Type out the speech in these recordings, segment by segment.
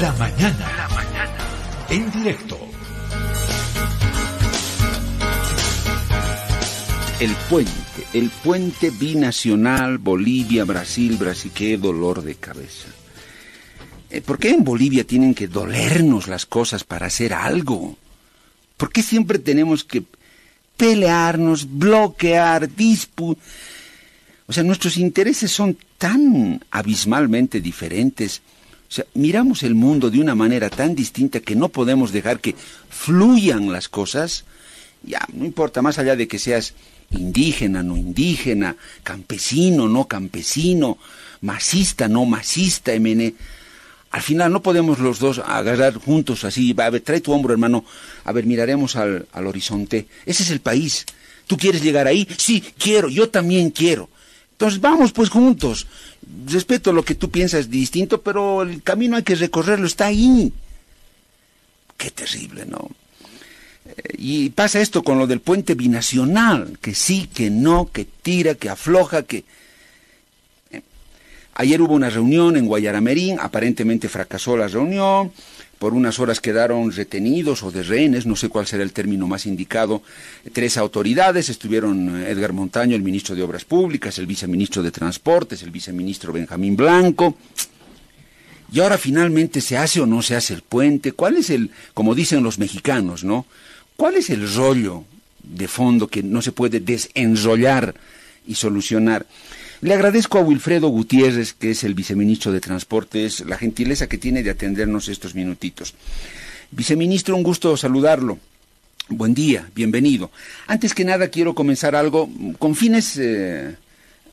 La mañana. La mañana. En directo. El puente, el puente binacional Bolivia-Brasil, Brasil, qué dolor de cabeza. Eh, ¿Por qué en Bolivia tienen que dolernos las cosas para hacer algo? ¿Por qué siempre tenemos que pelearnos, bloquear, disputar? O sea, nuestros intereses son tan abismalmente diferentes. O sea, miramos el mundo de una manera tan distinta que no podemos dejar que fluyan las cosas. Ya, no importa, más allá de que seas indígena, no indígena, campesino, no campesino, masista, no masista, MN. Al final no podemos los dos agarrar juntos así, a ver, trae tu hombro hermano, a ver, miraremos al, al horizonte. Ese es el país. ¿Tú quieres llegar ahí? Sí, quiero, yo también quiero. Entonces vamos pues juntos. Respeto lo que tú piensas distinto, pero el camino hay que recorrerlo, está ahí. Qué terrible, ¿no? Y pasa esto con lo del puente binacional, que sí, que no, que tira, que afloja, que... Eh, ayer hubo una reunión en Guayaramerín, aparentemente fracasó la reunión, por unas horas quedaron retenidos o de rehenes, no sé cuál será el término más indicado, tres autoridades, estuvieron Edgar Montaño, el ministro de Obras Públicas, el viceministro de Transportes, el viceministro Benjamín Blanco, y ahora finalmente se hace o no se hace el puente, ¿cuál es el, como dicen los mexicanos, ¿no? ¿Cuál es el rollo de fondo que no se puede desenrollar y solucionar? Le agradezco a Wilfredo Gutiérrez, que es el viceministro de Transportes, la gentileza que tiene de atendernos estos minutitos. Viceministro, un gusto saludarlo. Buen día, bienvenido. Antes que nada quiero comenzar algo con fines eh,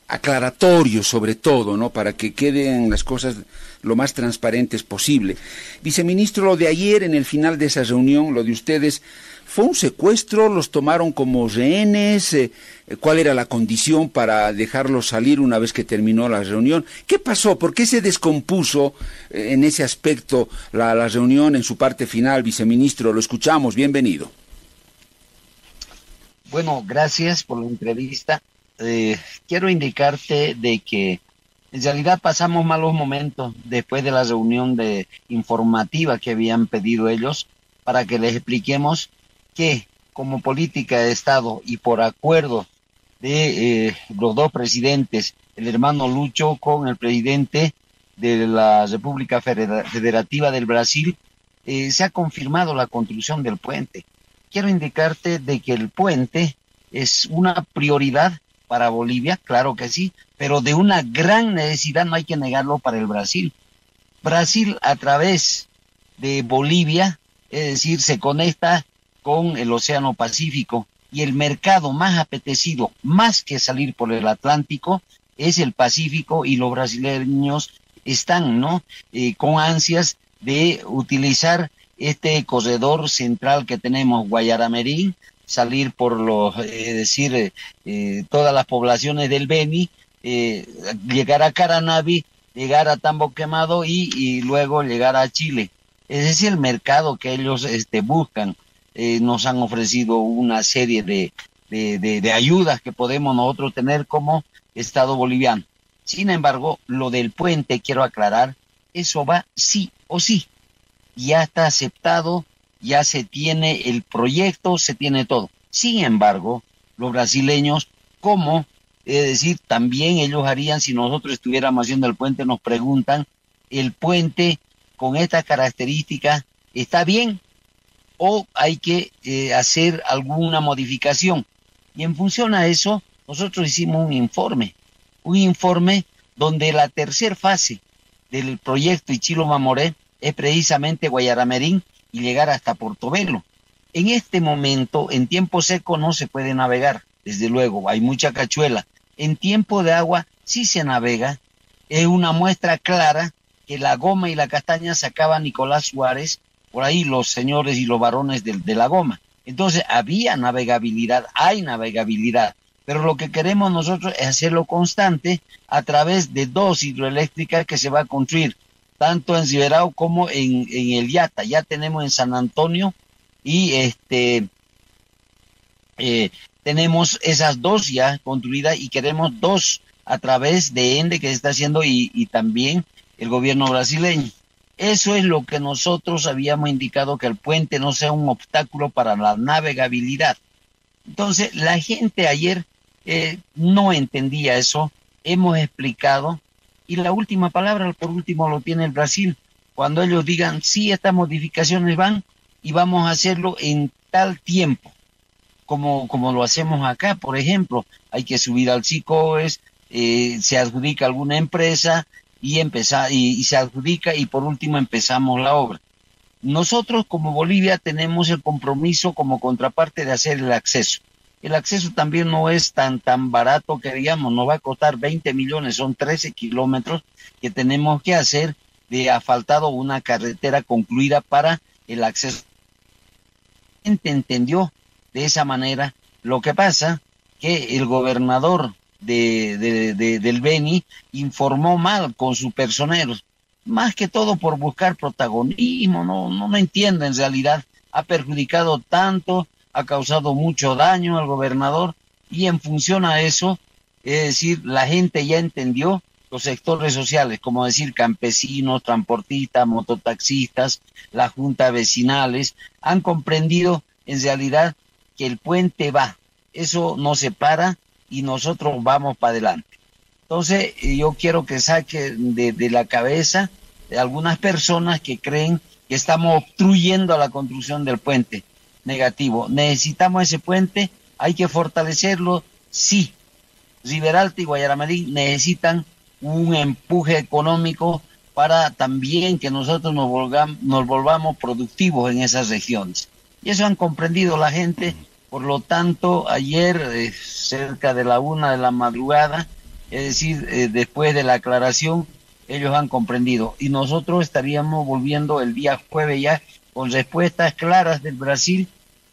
aclaratorios sobre todo, ¿no? Para que queden las cosas lo más transparentes posible. Viceministro, lo de ayer en el final de esa reunión, lo de ustedes, ¿Fue un secuestro? ¿Los tomaron como rehenes? Eh, ¿Cuál era la condición para dejarlos salir una vez que terminó la reunión? ¿Qué pasó? ¿Por qué se descompuso eh, en ese aspecto la, la, reunión en su parte final, viceministro? Lo escuchamos, bienvenido. Bueno, gracias por la entrevista. Eh, quiero indicarte de que en realidad pasamos malos momentos después de la reunión de informativa que habían pedido ellos para que les expliquemos que como política de Estado y por acuerdo de eh, los dos presidentes, el hermano Lucho con el presidente de la República Federativa del Brasil, eh, se ha confirmado la construcción del puente. Quiero indicarte de que el puente es una prioridad para Bolivia, claro que sí, pero de una gran necesidad, no hay que negarlo, para el Brasil. Brasil a través de Bolivia, es decir, se conecta con el Océano Pacífico y el mercado más apetecido, más que salir por el Atlántico, es el Pacífico y los brasileños están, ¿no? Eh, con ansias de utilizar este corredor central que tenemos, Guayaramerín, salir por los, es decir, eh, eh, todas las poblaciones del Beni, llegar a Caranavi, llegar a Tambo Quemado y, y, luego llegar a Chile. Ese es el mercado que ellos este, buscan. Eh, nos han ofrecido una serie de, de, ayudas que podemos nosotros tener como Estado boliviano. Sin embargo, lo del puente, quiero aclarar, eso va sí o sí. Ya está aceptado, ya se tiene el proyecto, se tiene todo. Sin embargo, los brasileños, como, es decir, también ellos harían si nosotros estuviéramos haciendo el puente, nos preguntan, ¿el puente con esta característica está bien? O hay que eh, hacer alguna modificación. Y en función a eso, nosotros hicimos un informe, un informe donde la tercera fase del proyecto Ichilo Mamoré es precisamente Guayaramerín y llegar hasta Portobelo. En este momento, en tiempo seco no se puede navegar, desde luego, hay mucha cachuela. En tiempo de agua sí se navega. Es una muestra clara que la goma y la castaña sacaba Nicolás Suárez por ahí los señores y los varones de, de la goma. Entonces había navegabilidad, hay navegabilidad, pero lo que queremos nosotros es hacerlo constante a través de dos hidroeléctricas que se va a construir, tanto en Ciberao como en, en el Yata. Ya tenemos en San Antonio y este eh, tenemos esas dos ya construidas y queremos dos a través de ENDE que se está haciendo y también el gobierno brasileño. Eso es lo que nosotros habíamos indicado, que el puente no sea un obstáculo para la navegabilidad. Entonces, la gente ayer eh, no entendía eso, hemos explicado, y la última palabra, por último, lo tiene el Brasil. Cuando ellos digan, sí, estas modificaciones van y vamos a hacerlo en tal tiempo, como, como lo hacemos acá, por ejemplo, hay que subir al CICOES, eh, se adjudica alguna empresa, y, empezar, y, se adjudica y por último empezamos la obra. Nosotros como Bolivia tenemos el compromiso como contraparte de hacer el acceso. El acceso también no es tan, tan barato que digamos, nos va a costar 20 millones, son 13 kilómetros que tenemos que hacer de asfaltado una carretera concluida para el acceso. La gente entendió de esa manera. Lo que pasa que el gobernador de, de, del Beni informó mal con sus personeros, más que todo por buscar protagonismo, no, no, entiendo en realidad, ha perjudicado tanto, ha causado mucho daño al gobernador y en función a eso, es decir, la gente ya entendió los sectores sociales, como decir campesinos, transportistas, mototaxistas, la junta vecinales, han comprendido en realidad que el puente va, eso no se para y nosotros vamos para adelante. Entonces, yo quiero que saque de, la cabeza de algunas personas que creen que estamos obstruyendo a la construcción del puente. Negativo. Necesitamos ese puente, hay que fortalecerlo, sí. Riberalta y Guayaramadí necesitan un empuje económico para también que nosotros nos volvamos, nos volvamos productivos en esas regiones. Y eso han comprendido la gente por lo tanto, ayer, eh, cerca de la una de la madrugada, es decir, eh, después de la aclaración, ellos han comprendido. Y nosotros estaríamos volviendo el día jueves ya con respuestas claras del Brasil,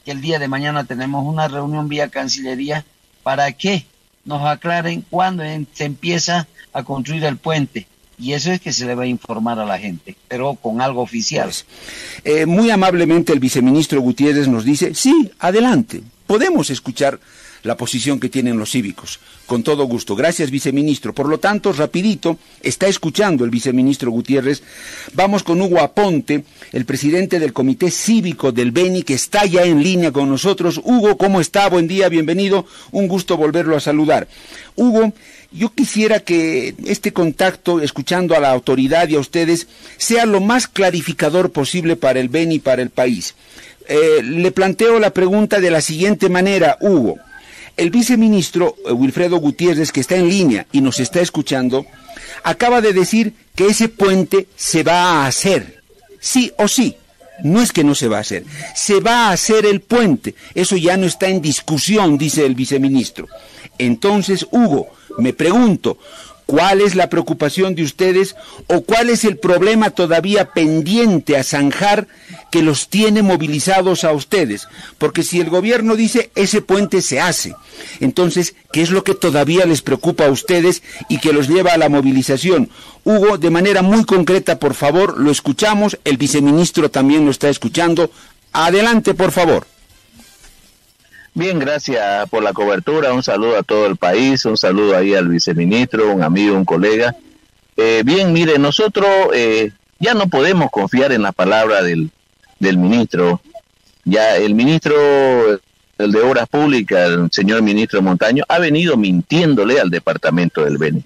que el día de mañana tenemos una reunión vía Cancillería para que nos aclaren cuándo se empieza a construir el puente y eso es que se le va a informar a la gente, pero con algo oficial. Pues, eh, muy amablemente el viceministro Gutiérrez nos dice, sí, adelante, podemos escuchar la posición que tienen los cívicos. Con todo gusto. Gracias, viceministro. Por lo tanto, rapidito, está escuchando el viceministro Gutiérrez. Vamos con Hugo Aponte, el presidente del Comité Cívico del Beni, que está ya en línea con nosotros. Hugo, ¿cómo está? Buen día, bienvenido. Un gusto volverlo a saludar. Hugo, yo quisiera que este contacto, escuchando a la autoridad y a ustedes, sea lo más clarificador posible para el BEN y para el país. Eh, le planteo la pregunta de la siguiente manera, Hugo. El viceministro eh, Wilfredo Gutiérrez, que está en línea y nos está escuchando, acaba de decir que ese puente se va a hacer, sí o sí. No es que no se va a hacer, se va a hacer el puente. Eso ya no está en discusión, dice el viceministro. Entonces, Hugo, me pregunto, ¿cuál es la preocupación de ustedes o cuál es el problema todavía pendiente a zanjar que los tiene movilizados a ustedes? Porque si el gobierno dice ese puente se hace, entonces, ¿qué es lo que todavía les preocupa a ustedes y que los lleva a la movilización? Hugo, de manera muy concreta, por favor, lo escuchamos, el viceministro también lo está escuchando. Adelante, por favor. Bien, gracias por la cobertura. Un saludo a todo el país, un saludo ahí al viceministro, un amigo, un colega. Eh, bien, mire, nosotros eh, ya no podemos confiar en la palabra del, del ministro. Ya el ministro, el de Obras Públicas, el señor ministro Montaño, ha venido mintiéndole al departamento del Beni.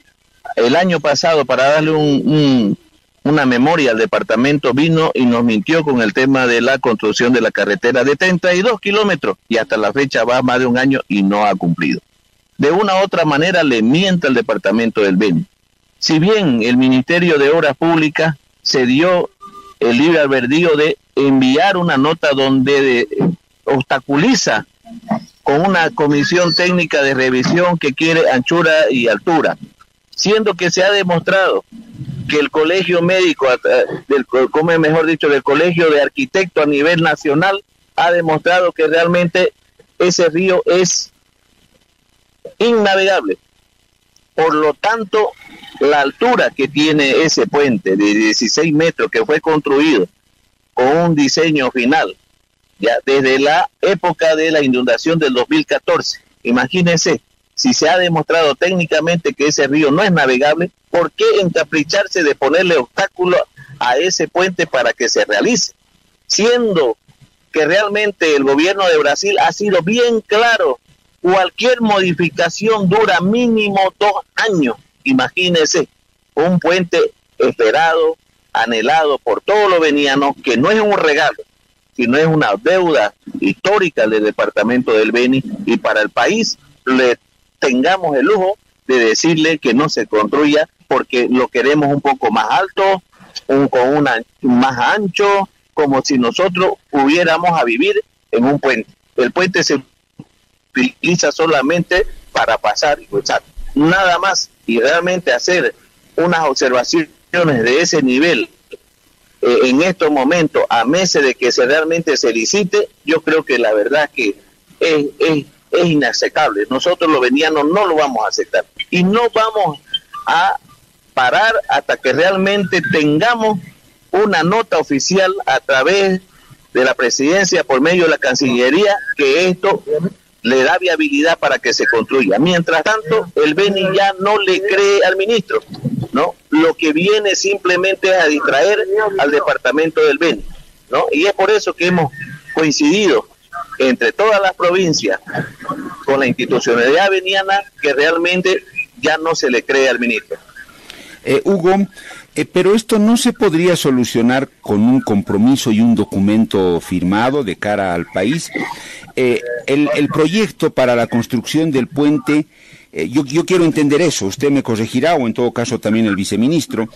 El año pasado, para darle un, una memoria al departamento, vino y nos mintió con el tema de la construcción de la carretera de 32 kilómetros y hasta la fecha va más de un año y no ha cumplido. De una u otra manera le miente al departamento del Beni. Si bien el Ministerio de Obras Públicas se dio el libre albedrío de enviar una nota donde obstaculiza con una comisión técnica de revisión que quiere anchura y altura, siendo que se ha demostrado que el colegio médico, del, como mejor dicho, del colegio de arquitectos a nivel nacional, ha demostrado que realmente ese río es innavegable. Por lo tanto, la altura que tiene ese puente de 16 metros que fue construido con un diseño final, ya desde la época de la inundación del 2014, imagínense, si se ha demostrado técnicamente que ese río no es navegable, ¿por qué encapricharse de ponerle obstáculo a ese puente para que se realice? Siendo que realmente el gobierno de Brasil ha sido bien claro, cualquier modificación dura mínimo dos años. Imagínense, un puente esperado, anhelado por todos los venianos, que no es un regalo, sino es una deuda histórica del departamento del Beni y para el país le tengamos el lujo de decirle que no se construya porque lo queremos un poco más alto, un, con una más ancho, como si nosotros hubiéramos a vivir en un puente. El puente se utiliza solamente para pasar y cruzar, nada más. Y realmente hacer unas observaciones de ese nivel eh, en estos momentos, a meses de que se realmente se licite, yo creo que la verdad que es, es, es inaceptable. Nosotros los venianos no lo vamos a aceptar. Y no vamos a parar hasta que realmente tengamos una nota oficial a través de la presidencia por medio de la Cancillería que esto le da viabilidad para que se construya. Mientras tanto, el Beni ya no le cree al ministro, ¿no? Lo que viene simplemente es a distraer al departamento del Beni, ¿no? Y es por eso que hemos coincidido entre todas las provincias con la institucionalidad veniana que realmente ya no se le cree al ministro. Eh, Hugo, eh, pero esto no se podría solucionar con un compromiso y un documento firmado de cara al país. Eh, el, el, proyecto para la construcción del puente, eh, yo, yo, quiero entender eso, usted me corregirá o en todo caso también el viceministro.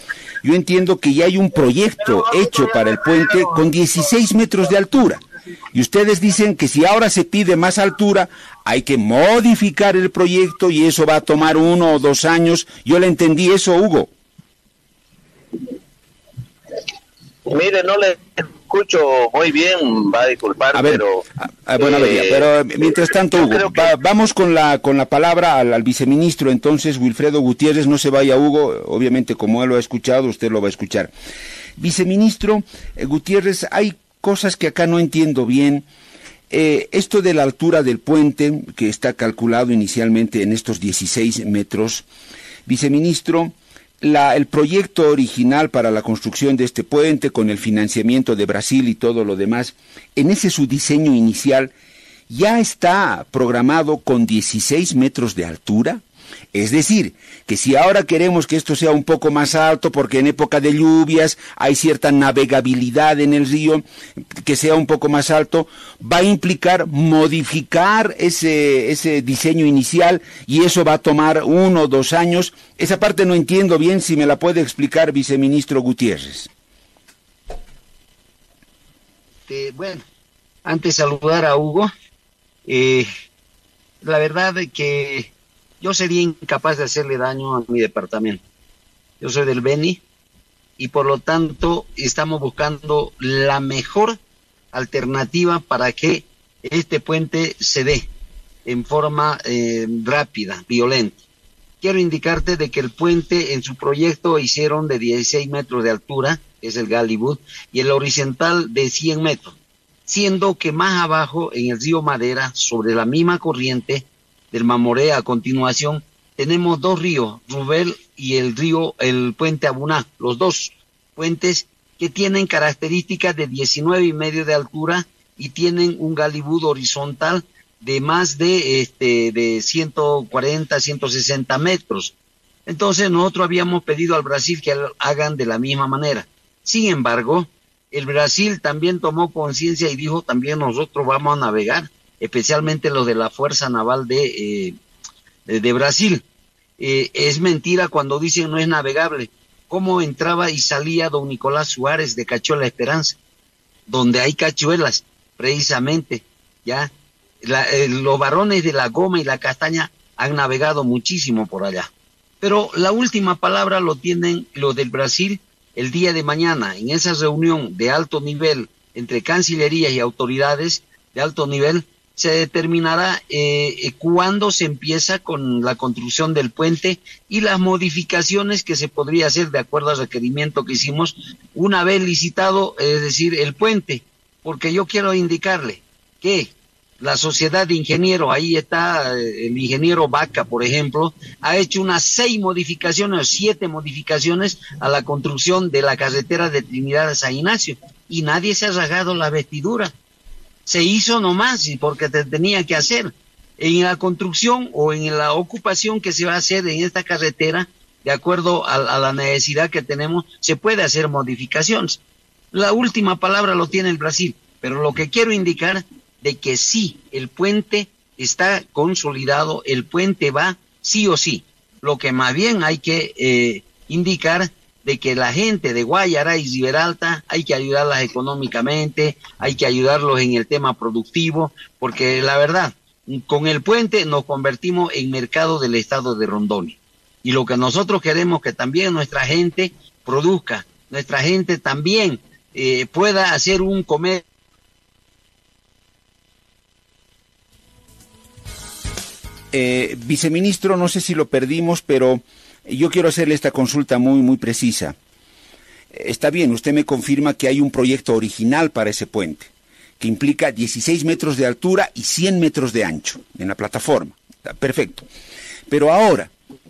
Yo entiendo que ya hay un proyecto hecho para el puente con 16 metros de altura. Y ustedes dicen que si ahora se pide más altura, hay que modificar el proyecto y eso va a tomar uno o dos años. Yo le entendí eso, Hugo. Mire, no le escucho muy bien, va a disculpar, pero... bueno, eh, pero mientras tanto, Hugo, vamos con la, con la palabra al, al, viceministro, entonces, Wilfredo Gutiérrez, no se vaya, Hugo, obviamente como él lo ha escuchado, usted lo va a escuchar. Viceministro eh, Gutiérrez, hay cosas que acá no entiendo bien. Eh, esto de la altura del puente, que está calculado inicialmente en estos 16 metros, viceministro, el proyecto original para la construcción de este puente, con el financiamiento de Brasil y todo lo demás, en ese su diseño inicial, ya está programado con 16 metros de altura. Es decir, que si ahora queremos que esto sea un poco más alto, porque en época de lluvias hay cierta navegabilidad en el río, que sea un poco más alto, va a implicar modificar ese, ese diseño inicial y eso va a tomar uno o dos años. Esa parte no entiendo bien, si me la puede explicar, viceministro Gutiérrez. Eh, bueno, antes saludar a Hugo, eh, la verdad que yo sería incapaz de hacerle daño a mi departamento. Yo soy del Beni y por lo tanto estamos buscando la mejor alternativa para que este puente se dé en forma eh, rápida, violenta. Quiero indicarte de que el puente en su proyecto hicieron de 16 metros de altura, que es el Galibut, y el horizontal de 100 metros, siendo que más abajo en el río Madera, sobre la misma corriente, del Mamoré a continuación, tenemos dos ríos, Rubel y el río, el puente Abuná, los dos puentes que tienen características de 19 y medio de altura y tienen un galibud horizontal de más de este de 140, 160 metros. Entonces nosotros habíamos pedido al Brasil que hagan de la misma manera. Sin embargo, el Brasil también tomó conciencia y dijo también nosotros vamos a navegar especialmente los de la Fuerza Naval de, eh, de, Brasil. Eh, es mentira cuando dicen no es navegable. ¿Cómo entraba y salía don Nicolás Suárez de Cachuela Esperanza? Donde hay cachuelas, precisamente, ya. Eh, los varones de la goma y la castaña han navegado muchísimo por allá. Pero la última palabra lo tienen los del Brasil el día de mañana, en esa reunión de alto nivel entre Cancillería y autoridades de alto nivel, se determinará eh, eh, cuándo se empieza con la construcción del puente y las modificaciones que se podría hacer de acuerdo al requerimiento que hicimos una vez licitado, es decir, el puente, porque yo quiero indicarle que la sociedad de ingenieros, ahí está eh, el ingeniero Vaca, por ejemplo, ha hecho unas seis modificaciones o siete modificaciones a la construcción de la carretera de Trinidad de San Ignacio y nadie se ha rasgado la vestidura. Se hizo nomás porque te tenía que hacer. En la construcción o en la ocupación que se va a hacer en esta carretera, de acuerdo a, a la necesidad que tenemos, se puede hacer modificaciones. La última palabra lo tiene el Brasil, pero lo que quiero indicar de que sí, el puente está consolidado, el puente va sí o sí. Lo que más bien hay que eh, indicar de que la gente de Guayara y Riberalta hay que ayudarlas económicamente, hay que ayudarlos en el tema productivo, porque la verdad, con el puente nos convertimos en mercado del estado de Rondoni. Y lo que nosotros queremos que también nuestra gente produzca, nuestra gente también eh, pueda hacer un comercio Eh, viceministro, no sé si lo perdimos, pero yo quiero hacerle esta consulta muy, muy precisa. Está bien, usted me confirma que hay un proyecto original para ese puente, que implica 16 metros de altura y 100 metros de ancho en la plataforma. Perfecto. Pero ahora,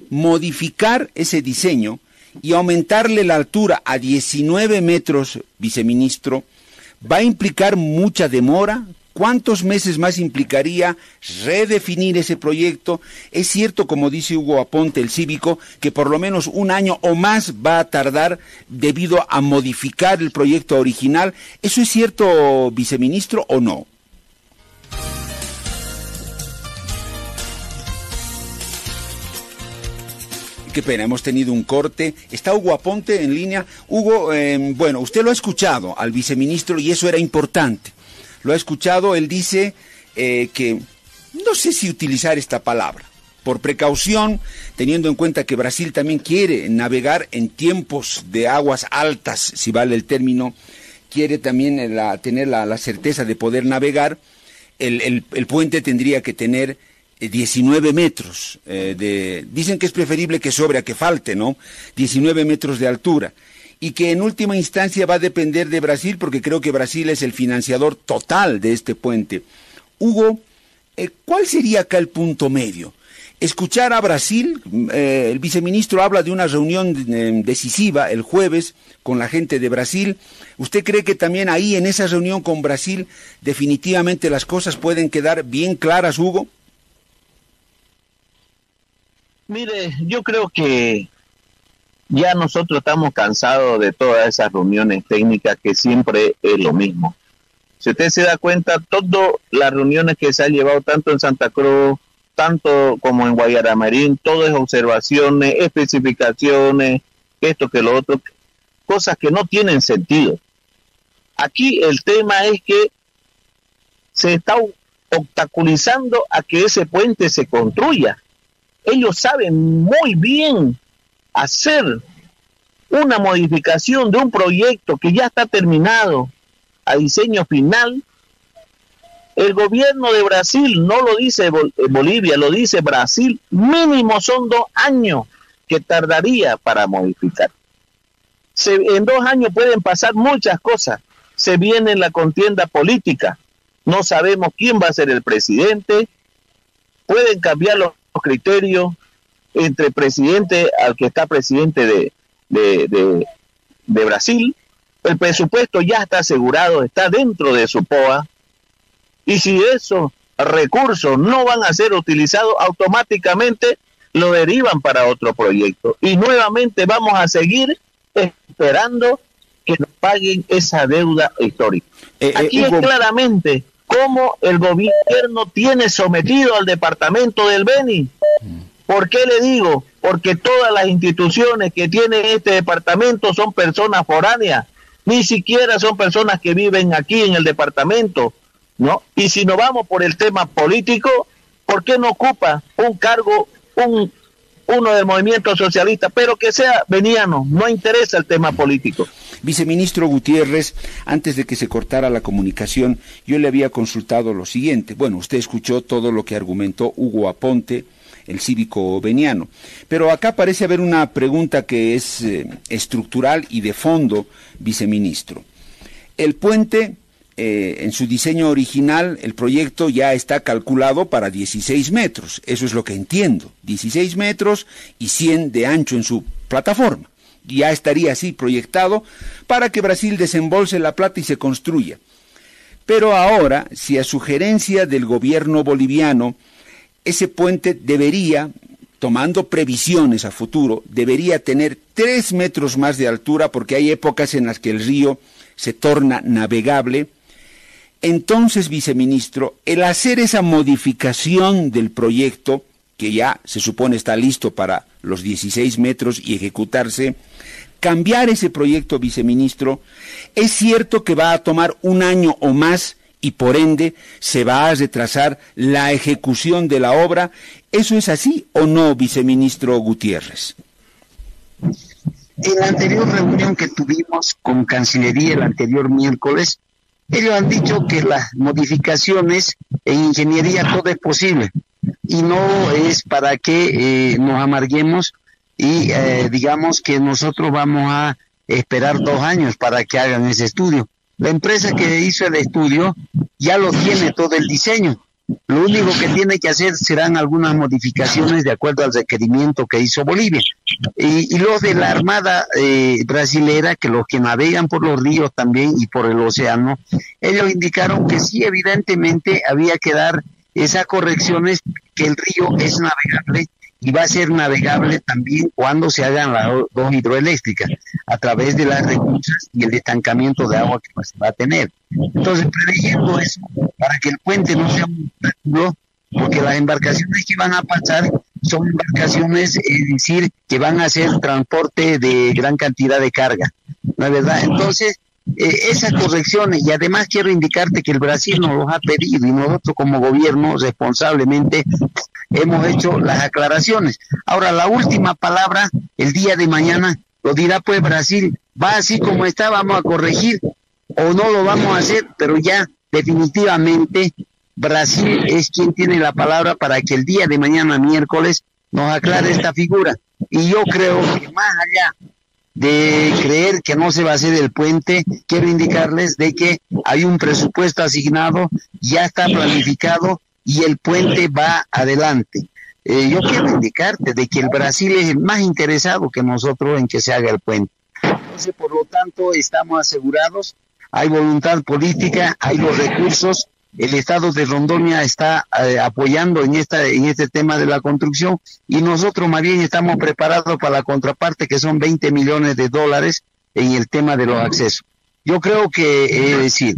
modificar ese diseño y aumentarle la altura a 19 metros, viceministro, va a implicar mucha demora, ¿Cuántos meses más implicaría redefinir ese proyecto? Es cierto, como dice Hugo Aponte, el cívico, que por lo menos un año o más va a tardar debido a modificar el proyecto original. ¿Eso es cierto, viceministro, o no? Qué pena, hemos tenido un corte. Está Hugo Aponte en línea. Hugo, eh, bueno, usted lo ha escuchado al viceministro y eso era importante lo ha escuchado, él dice eh, que no sé si utilizar esta palabra, por precaución, teniendo en cuenta que Brasil también quiere navegar en tiempos de aguas altas, si vale el término, quiere también eh, tener la, certeza de poder navegar, el, puente tendría que tener 19 eh, metros de... Dicen que es preferible que sobre a que falte, ¿no? 19 metros de altura y que en última instancia va a depender de Brasil porque creo que Brasil es el financiador total de este puente. Hugo, eh, ¿cuál sería acá el punto medio? Escuchar a Brasil, eh, el viceministro habla de una reunión eh, decisiva el jueves con la gente de Brasil. ¿Usted cree que también ahí en esa reunión con Brasil definitivamente las cosas pueden quedar bien claras, Hugo? Mire, yo creo que ya nosotros estamos cansados de todas esas reuniones técnicas que siempre es lo mismo. Si usted se da cuenta, todas las reuniones que se han llevado tanto en Santa Cruz, tanto como en Guayaramarín, todo es observaciones, especificaciones, esto que lo otro, cosas que no tienen sentido. Aquí el tema es que se está obstaculizando a que ese puente se construya. Ellos saben muy bien hacer una modificación de un proyecto que ya está terminado a diseño final, el gobierno de Brasil no lo dice Bolivia, lo dice Brasil, mínimo son dos años que tardaría para modificar. en dos años pueden pasar muchas cosas. Se viene la contienda política. No sabemos quién va a ser el presidente. Pueden cambiar los criterios entre presidente al que está presidente de, de, Brasil. El presupuesto ya está asegurado, está dentro de su POA. Y si esos recursos no van a ser utilizados, automáticamente lo derivan para otro proyecto. Y nuevamente vamos a seguir esperando que nos paguen esa deuda histórica. Eh, eh, Aquí es claramente cómo el gobierno tiene sometido al departamento del Beni ¿Por qué le digo? Porque todas las instituciones que tiene este departamento son personas foráneas, ni siquiera son personas que viven aquí en el departamento, ¿no? Y si nos vamos por el tema político, ¿por qué no ocupa un cargo, un uno del movimiento socialista, pero que sea veniano, no interesa el tema político. Viceministro Gutiérrez, antes de que se cortara la comunicación, yo le había consultado lo siguiente. Bueno, usted escuchó todo lo que argumentó Hugo Aponte, el cívico veniano. Pero acá parece haber una pregunta que es eh, estructural y de fondo, viceministro. El puente eh, en su diseño original, el proyecto ya está calculado para 16 metros. Eso es lo que entiendo. 16 metros y 100 de ancho en su plataforma. Ya estaría así proyectado para que Brasil desembolse la plata y se construya. Pero ahora, si a sugerencia del gobierno boliviano, ese puente debería, tomando previsiones a futuro, debería tener tres metros más de altura porque hay épocas en las que el río se torna navegable, entonces, viceministro, el hacer esa modificación del proyecto, que ya se supone está listo para los 16 metros y ejecutarse, cambiar ese proyecto, viceministro, es cierto que va a tomar un año o más y por ende se va a retrasar la ejecución de la obra. ¿Eso es así o no, viceministro Gutiérrez? En la anterior reunión que tuvimos con Cancillería el anterior miércoles, ellos han dicho que las modificaciones en ingeniería todo es posible y no es para que eh, nos amarguemos y eh, digamos que nosotros vamos a esperar dos años para que hagan ese estudio. La empresa que hizo el estudio ya lo tiene todo el diseño. Lo único que tiene que hacer serán algunas modificaciones de acuerdo al requerimiento que hizo Bolivia. Y, los de la Armada eh, brasilera, que los que navegan por los ríos también y por el océano, ellos indicaron que sí, evidentemente había que dar esas correcciones, que el río es navegable y va a ser navegable también cuando se hagan las dos hidroeléctricas, a través de las recursos y el estancamiento de agua que se va a tener. Entonces, preveyendo eso, para que el puente no sea un obstáculo, porque las embarcaciones que van a pasar son embarcaciones, es decir, que van a hacer transporte de gran cantidad de carga, ¿no es verdad? Entonces, eh, esas correcciones, y además quiero indicarte que el Brasil nos los ha pedido y nosotros como gobierno responsablemente hemos hecho las aclaraciones. Ahora, la última palabra, el día de mañana, lo dirá pues Brasil, va así como está, vamos a corregir o no lo vamos a hacer, pero ya definitivamente Brasil es quien tiene la palabra para que el día de mañana, miércoles, nos aclare esta figura. Y yo creo que más allá de creer que no se va a hacer el puente, quiero indicarles de que hay un presupuesto asignado, ya está planificado y el puente va adelante. Eh, yo quiero indicarte de que el Brasil es el más interesado que nosotros en que se haga el puente. Entonces, por lo tanto, estamos asegurados, hay voluntad política, hay los recursos, el Estado de Rondonia está eh, apoyando en, esta, en este tema de la construcción y nosotros más bien estamos preparados para la contraparte que son 20 millones de dólares en el tema de los accesos. Yo creo que, es decir,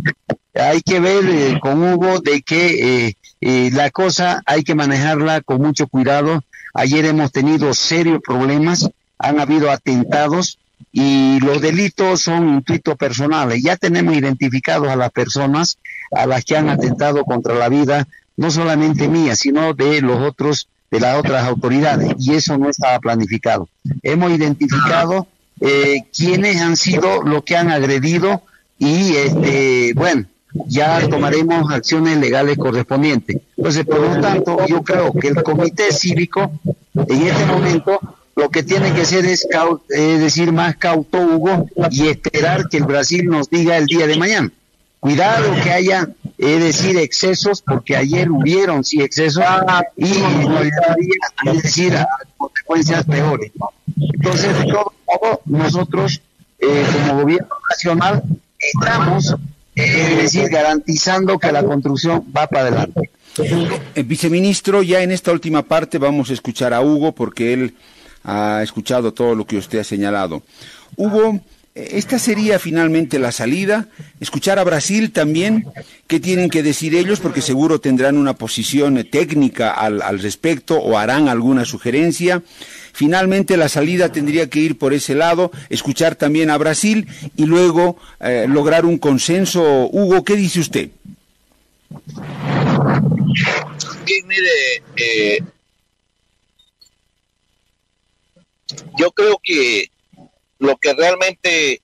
hay que ver eh, con Hugo de que eh, la cosa hay que manejarla con mucho cuidado. Ayer hemos tenido serios problemas, han habido atentados y los delitos son intuitos personales. Ya tenemos identificados a las personas a las que han atentado contra la vida, no solamente mía, sino de los otros, de las otras autoridades, y eso no estaba planificado. Hemos identificado eh, quiénes han sido los que han agredido y, este, bueno, ya tomaremos acciones legales correspondientes. Entonces, por lo tanto, yo creo que el comité cívico en este momento lo que tiene que ser es, decir más cauto, Hugo, y esperar que el Brasil nos diga el día de mañana. Cuidado que haya, es decir, excesos, porque ayer hubieron sí excesos y es decir, consecuencias peores. Entonces, de todo modo, nosotros, eh, como gobierno nacional, estamos, eh, es decir, garantizando que la construcción va para adelante. El viceministro, ya en esta última parte vamos a escuchar a Hugo porque él ha escuchado todo lo que usted ha señalado. Hugo, esta sería finalmente la salida. Escuchar a Brasil también, qué tienen que decir ellos, porque seguro tendrán una posición técnica al, respecto o harán alguna sugerencia. Finalmente la salida tendría que ir por ese lado, escuchar también a Brasil y luego eh, lograr un consenso. Hugo, ¿qué dice usted? Bien, mire, eh, yo creo que lo que realmente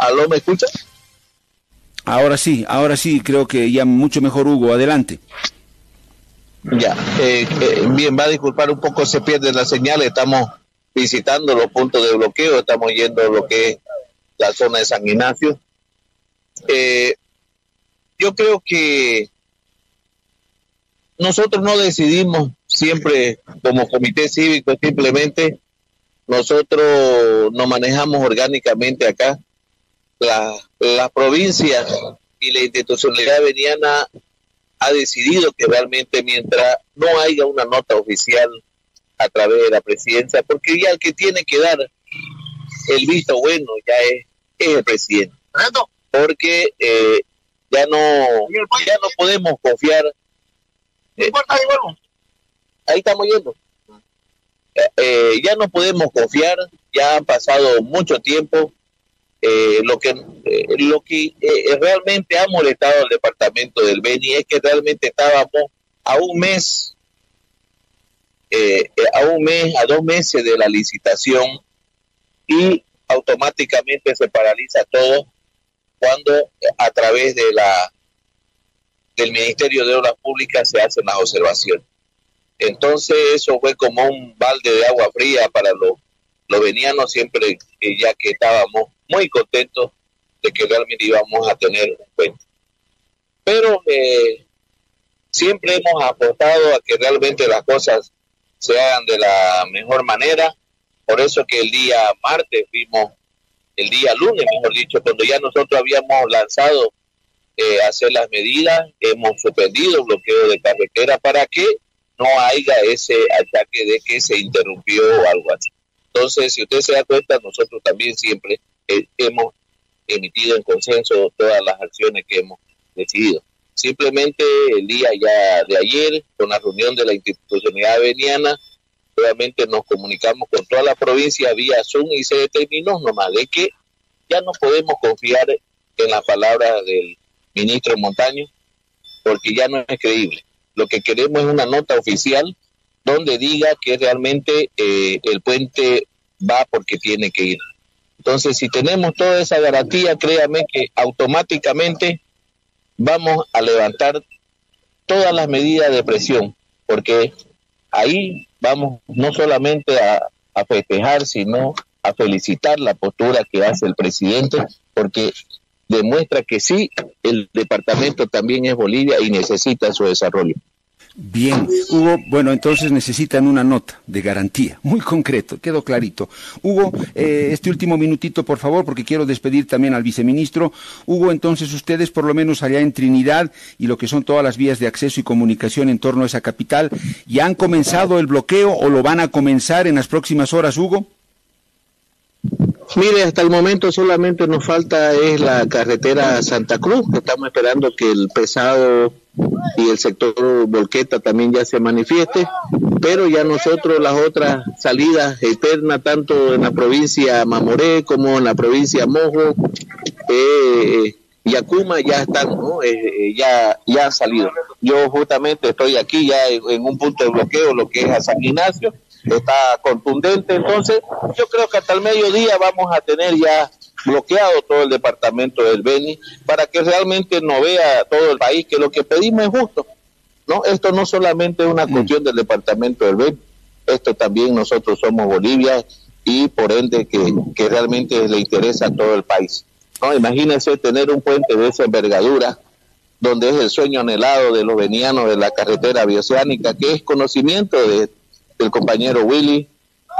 ¿Aló, me escuchas? Ahora sí, ahora sí, creo que ya mucho mejor Hugo, adelante. Ya, eh, eh, bien, va a disculpar un poco, se pierde la señal, estamos visitando los puntos de bloqueo, estamos yendo a lo que es la zona de San Ignacio. Eh, yo creo que nosotros no decidimos siempre como comité cívico, simplemente nosotros nos manejamos orgánicamente acá. La, provincia y la institucionalidad veniana ha decidido que realmente mientras no haya una nota oficial a través de la presidencia, porque ya el que tiene que dar el visto bueno ya es, el presidente. Porque eh, ya no ya no podemos confiar. Eh, ahí estamos yendo. Eh, ya no podemos confiar, ya han pasado mucho tiempo. lo que lo que realmente ha molestado al departamento del Beni es que realmente estábamos a un mes a un mes a dos meses de la licitación y automáticamente se paraliza todo cuando a través de la del Ministerio de Obras Públicas se hacen las observaciones. Entonces eso fue como un balde de agua fría para los, los venianos siempre, ya que estábamos muy contentos de que realmente íbamos a tener un puente. Pero eh, siempre hemos apostado a que realmente las cosas se hagan de la mejor manera. Por eso que el día martes fuimos el día lunes, mejor dicho, cuando ya nosotros habíamos lanzado eh, hacer las medidas, hemos suspendido el bloqueo de carretera para que no haya ese ataque de que se interrumpió o algo así. Entonces, si usted se da cuenta, nosotros también siempre eh, hemos emitido en consenso todas las acciones que hemos decidido. Simplemente el día ya de ayer, con la reunión de la institucionalidad veniana, obviamente nos comunicamos con toda la provincia vía Zoom y se determinó nomás de que ya no podemos confiar en las palabras del ministro Montaño porque ya no es creíble. Lo que queremos es una nota oficial donde diga que realmente eh, el puente va porque tiene que ir. Entonces, si tenemos toda esa garantía, créame que automáticamente vamos a levantar todas las medidas de presión, porque ahí vamos no solamente a, festejar, sino a felicitar la postura que hace el presidente, porque demuestra que sí, el departamento también es Bolivia y necesita su desarrollo. Bien, Hugo, bueno, entonces necesitan una nota de garantía, muy concreto, quedó clarito. Hugo, eh, este último minutito, por favor, porque quiero despedir también al viceministro. Hugo, entonces ustedes, por lo menos allá en Trinidad y lo que son todas las vías de acceso y comunicación en torno a esa capital, ¿ya han comenzado el bloqueo o lo van a comenzar en las próximas horas, Hugo? Mire, hasta el momento solamente nos falta es la carretera Santa Cruz. Estamos esperando que el pesado y el sector Volqueta también ya se manifieste, pero ya nosotros las otras salidas eternas, tanto en la provincia Mamoré como en la provincia Mojo, eh, Yacuma ya están, ¿no? Eh, eh, ya, ya han salido. Yo justamente estoy aquí ya en, un punto de bloqueo, lo que es a San Ignacio, está contundente, entonces yo creo que hasta el mediodía vamos a tener ya bloqueado todo el departamento del Beni para que realmente no vea todo el país que lo que pedimos es justo. No, esto no solamente es una mm. cuestión del departamento del Beni, esto también nosotros somos Bolivia y por ende que, que realmente le interesa a todo el país. No, imagínense tener un puente de esa envergadura donde es el sueño anhelado de los venianos de la carretera bioceánica, que es conocimiento de, del compañero Willy,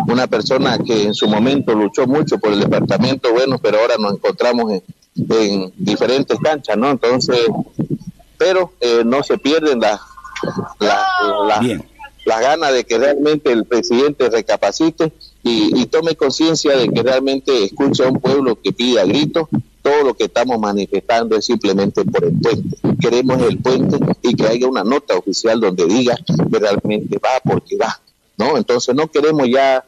una persona que en su momento luchó mucho por el departamento, bueno, pero ahora nos encontramos en, diferentes canchas, ¿no? Entonces, pero eh, no se pierden las la, ganas de que realmente el presidente recapacite y, tome conciencia de que realmente escucha a un pueblo que pide a gritos. Todo lo que estamos manifestando es simplemente por el puente. Queremos el puente y que haya una nota oficial donde diga que realmente va porque va. ¿No? Entonces no queremos ya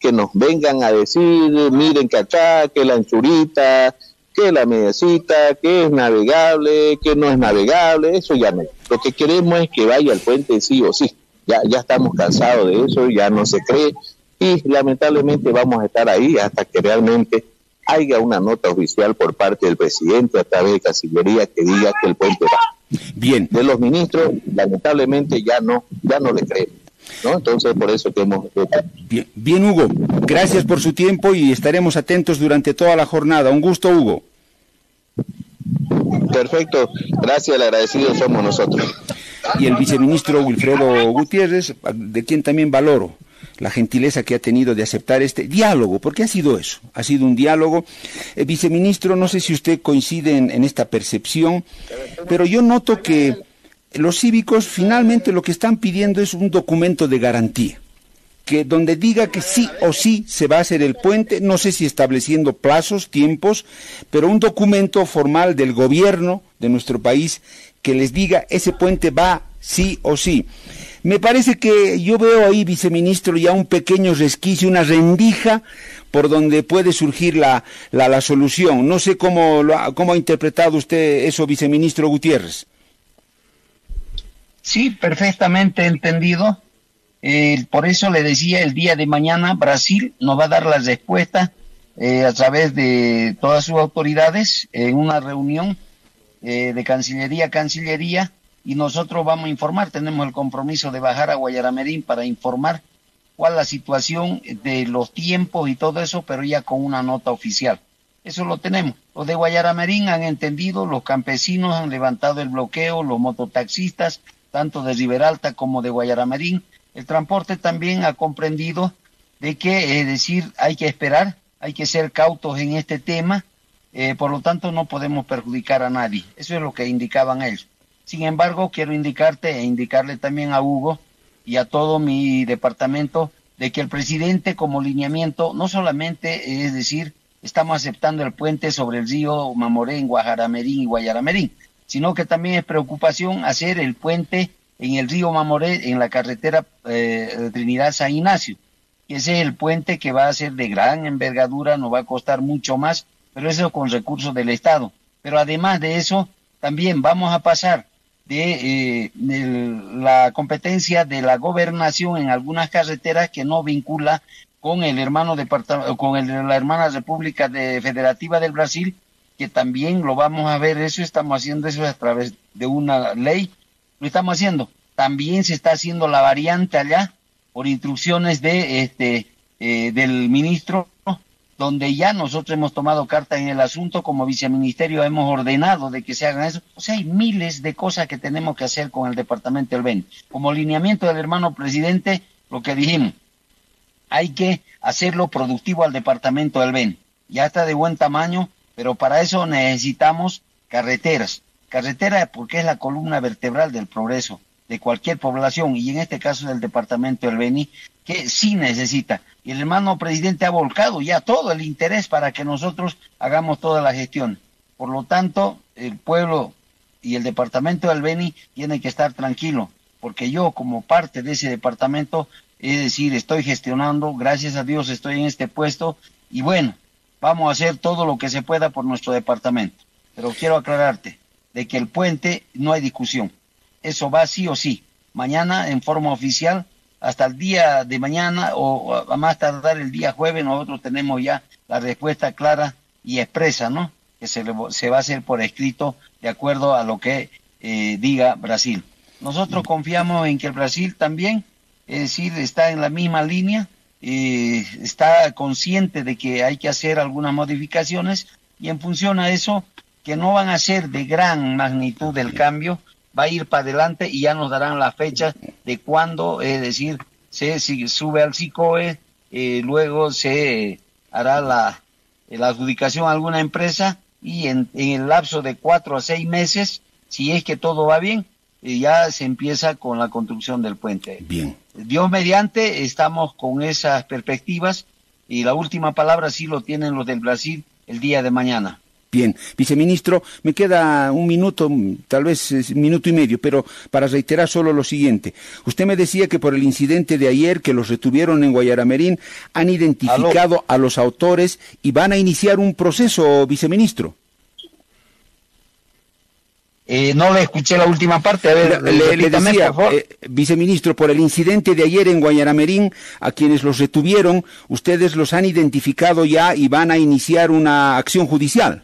que nos vengan a decir, miren que acá, que la anchurita, que la mediacita, que es navegable, que no es navegable, eso ya no. Lo que queremos es que vaya al puente sí o sí. Ya, ya estamos cansados de eso, ya no se cree y lamentablemente vamos a estar ahí hasta que realmente haya una nota oficial por parte del presidente a través de Cancillería que diga que el puente va. Bien. De los ministros, lamentablemente ya no, ya no le creen. ¿No? Entonces, por eso que hemos... Bien, bien, Hugo, gracias por su tiempo y estaremos atentos durante toda la jornada. Un gusto, Hugo. Perfecto, gracias, el agradecido somos nosotros. Y el viceministro Wilfredo Gutiérrez, de quien también valoro la gentileza que ha tenido de aceptar este diálogo, porque ha sido eso, ha sido un diálogo. Eh, viceministro, no sé si usted coincide en, esta percepción, pero yo noto que los cívicos finalmente lo que están pidiendo es un documento de garantía que donde diga que sí o sí se va a hacer el puente, no sé si estableciendo plazos, tiempos, pero un documento formal del gobierno de nuestro país que les diga ese puente va sí o sí. Me parece que yo veo ahí, viceministro, ya un pequeño resquicio, una rendija por donde puede surgir la, la, solución. No sé cómo, cómo ha interpretado usted eso, viceministro Gutiérrez. Sí, perfectamente entendido. Eh, por eso le decía, el día de mañana Brasil nos va a dar la respuesta eh, a través de todas sus autoridades en una reunión eh, de Cancillería a Cancillería y nosotros vamos a informar, tenemos el compromiso de bajar a Guayaramerín para informar cuál la situación de los tiempos y todo eso, pero ya con una nota oficial. Eso lo tenemos. Los de Guayaramerín han entendido, los campesinos han levantado el bloqueo, los mototaxistas, tanto de Riberalta como de Guayaramerín. El transporte también ha comprendido de que, es decir, hay que esperar, hay que ser cautos en este tema, eh, por lo tanto no podemos perjudicar a nadie. Eso es lo que indicaban ellos. Sin embargo, quiero indicarte e indicarle también a Hugo y a todo mi departamento de que el presidente como lineamiento no solamente es decir, estamos aceptando el puente sobre el río Mamoré en Guajaramerín y Guayaramerín, sino que también es preocupación hacer el puente en el río Mamoré en la carretera eh, Trinidad San Ignacio. Ese es el puente que va a ser de gran envergadura, nos va a costar mucho más, pero eso con recursos del Estado. Pero además de eso, también vamos a pasar eh, de, la competencia de la gobernación en algunas carreteras que no vincula con el hermano con el, la hermana República de Federativa del Brasil, que también lo vamos a ver, eso estamos haciendo eso a través de una ley, lo estamos haciendo. También se está haciendo la variante allá por instrucciones de este eh, del ministro donde ya nosotros hemos tomado carta en el asunto, como viceministerio hemos ordenado de que se hagan eso. O sea, hay miles de cosas que tenemos que hacer con el departamento del BEN. Como lineamiento del hermano presidente, lo que dijimos, hay que hacerlo productivo al departamento del BEN. Ya está de buen tamaño, pero para eso necesitamos carreteras. Carretera porque es la columna vertebral del progreso de cualquier población y en este caso del departamento del Beni, que sí necesita. Y el hermano presidente ha volcado ya todo el interés para que nosotros hagamos toda la gestión. Por lo tanto, el pueblo y el departamento del Beni tienen que estar tranquilo, porque yo como parte de ese departamento, es decir, estoy gestionando, gracias a Dios estoy en este puesto y bueno, vamos a hacer todo lo que se pueda por nuestro departamento. Pero quiero aclararte de que el puente no hay discusión eso va sí o sí. Mañana en forma oficial, hasta el día de mañana o a más tardar el día jueves, nosotros tenemos ya la respuesta clara y expresa, ¿no? Que se, se va a hacer por escrito de acuerdo a lo que eh, diga Brasil. Nosotros confiamos en que el Brasil también, es decir, está en la misma línea, eh, está consciente de que hay que hacer algunas modificaciones y en función a eso, que no van a ser de gran magnitud del cambio, va a ir para adelante y ya nos darán la fecha de cuándo, es decir, se sube al SICOE, eh, luego se hará la, la, adjudicación a alguna empresa y en, el lapso de cuatro a seis meses, si es que todo va bien, eh, ya se empieza con la construcción del puente. Bien. Dios mediante, estamos con esas perspectivas y la última palabra sí lo tienen los del Brasil el día de mañana. Bien, viceministro, me queda un minuto, tal vez un minuto y medio, pero para reiterar solo lo siguiente. Usted me decía que por el incidente de ayer que los retuvieron en Guayaramerín han identificado a los autores y van a iniciar un proceso, viceministro. Eh, no le escuché la última parte. A ver, le, decía, eh, viceministro, por el incidente de ayer en Guayaramerín, a quienes los retuvieron, ustedes los han identificado ya y van a iniciar una acción judicial.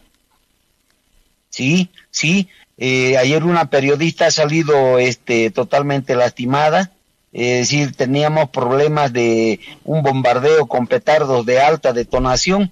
Sí, sí. Eh, ayer una periodista ha salido este, totalmente lastimada es decir, teníamos problemas de un bombardeo con petardos de alta detonación,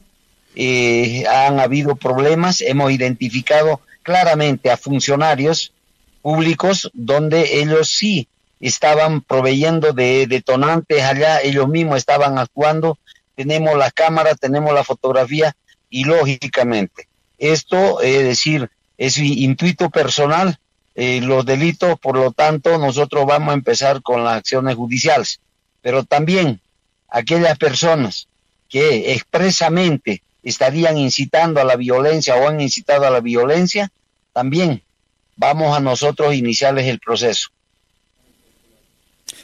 eh, han habido problemas, hemos identificado claramente a funcionarios públicos donde ellos sí estaban proveyendo de detonantes allá, ellos mismos estaban actuando, tenemos la cámara, tenemos la fotografía y lógicamente esto, es decir, es intuito personal, eh, los delitos, por lo tanto, nosotros vamos a empezar con las acciones judiciales, pero también aquellas personas que expresamente estarían incitando a la violencia o han incitado a la violencia, también vamos a nosotros iniciarles el proceso.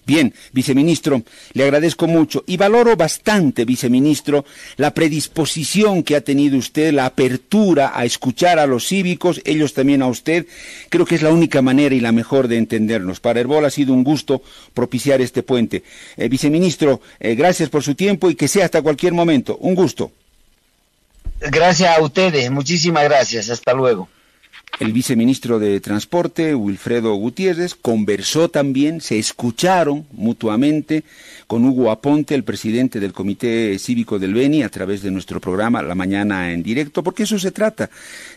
Bien, viceministro, le agradezco mucho y valoro bastante, viceministro, la predisposición que ha tenido usted, la apertura a escuchar a los cívicos, ellos también a usted. Creo que es la única manera y la mejor de entendernos. Para Herbol ha sido un gusto propiciar este puente. Eh, viceministro, eh, gracias por su tiempo y que sea hasta cualquier momento. Un gusto. Gracias a ustedes, muchísimas gracias. Hasta luego. El viceministro de Transporte, Wilfredo Gutiérrez, conversó también, se escucharon mutuamente con Hugo Aponte, el presidente del Comité Cívico del Beni, a través de nuestro programa La Mañana en Directo, porque eso se trata,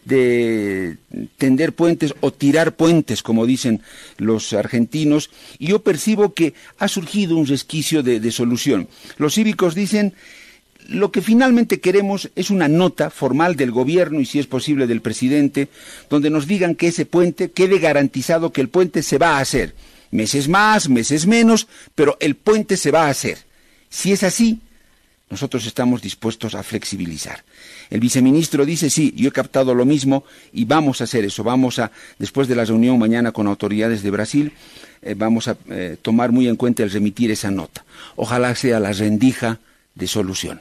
de tender puentes o tirar puentes, como dicen los argentinos, y yo percibo que ha surgido un resquicio de, de solución. Los cívicos dicen lo que finalmente queremos es una nota formal del gobierno y si es posible del presidente, donde nos digan que ese puente quede garantizado que el puente se va a hacer. Meses más, meses menos, pero el puente se va a hacer. Si es así, nosotros estamos dispuestos a flexibilizar. El viceministro dice, sí, yo he captado lo mismo y vamos a hacer eso. Vamos a, después de la reunión mañana con autoridades de Brasil, eh, vamos a eh, tomar muy en cuenta el remitir esa nota. Ojalá sea la rendija de solución.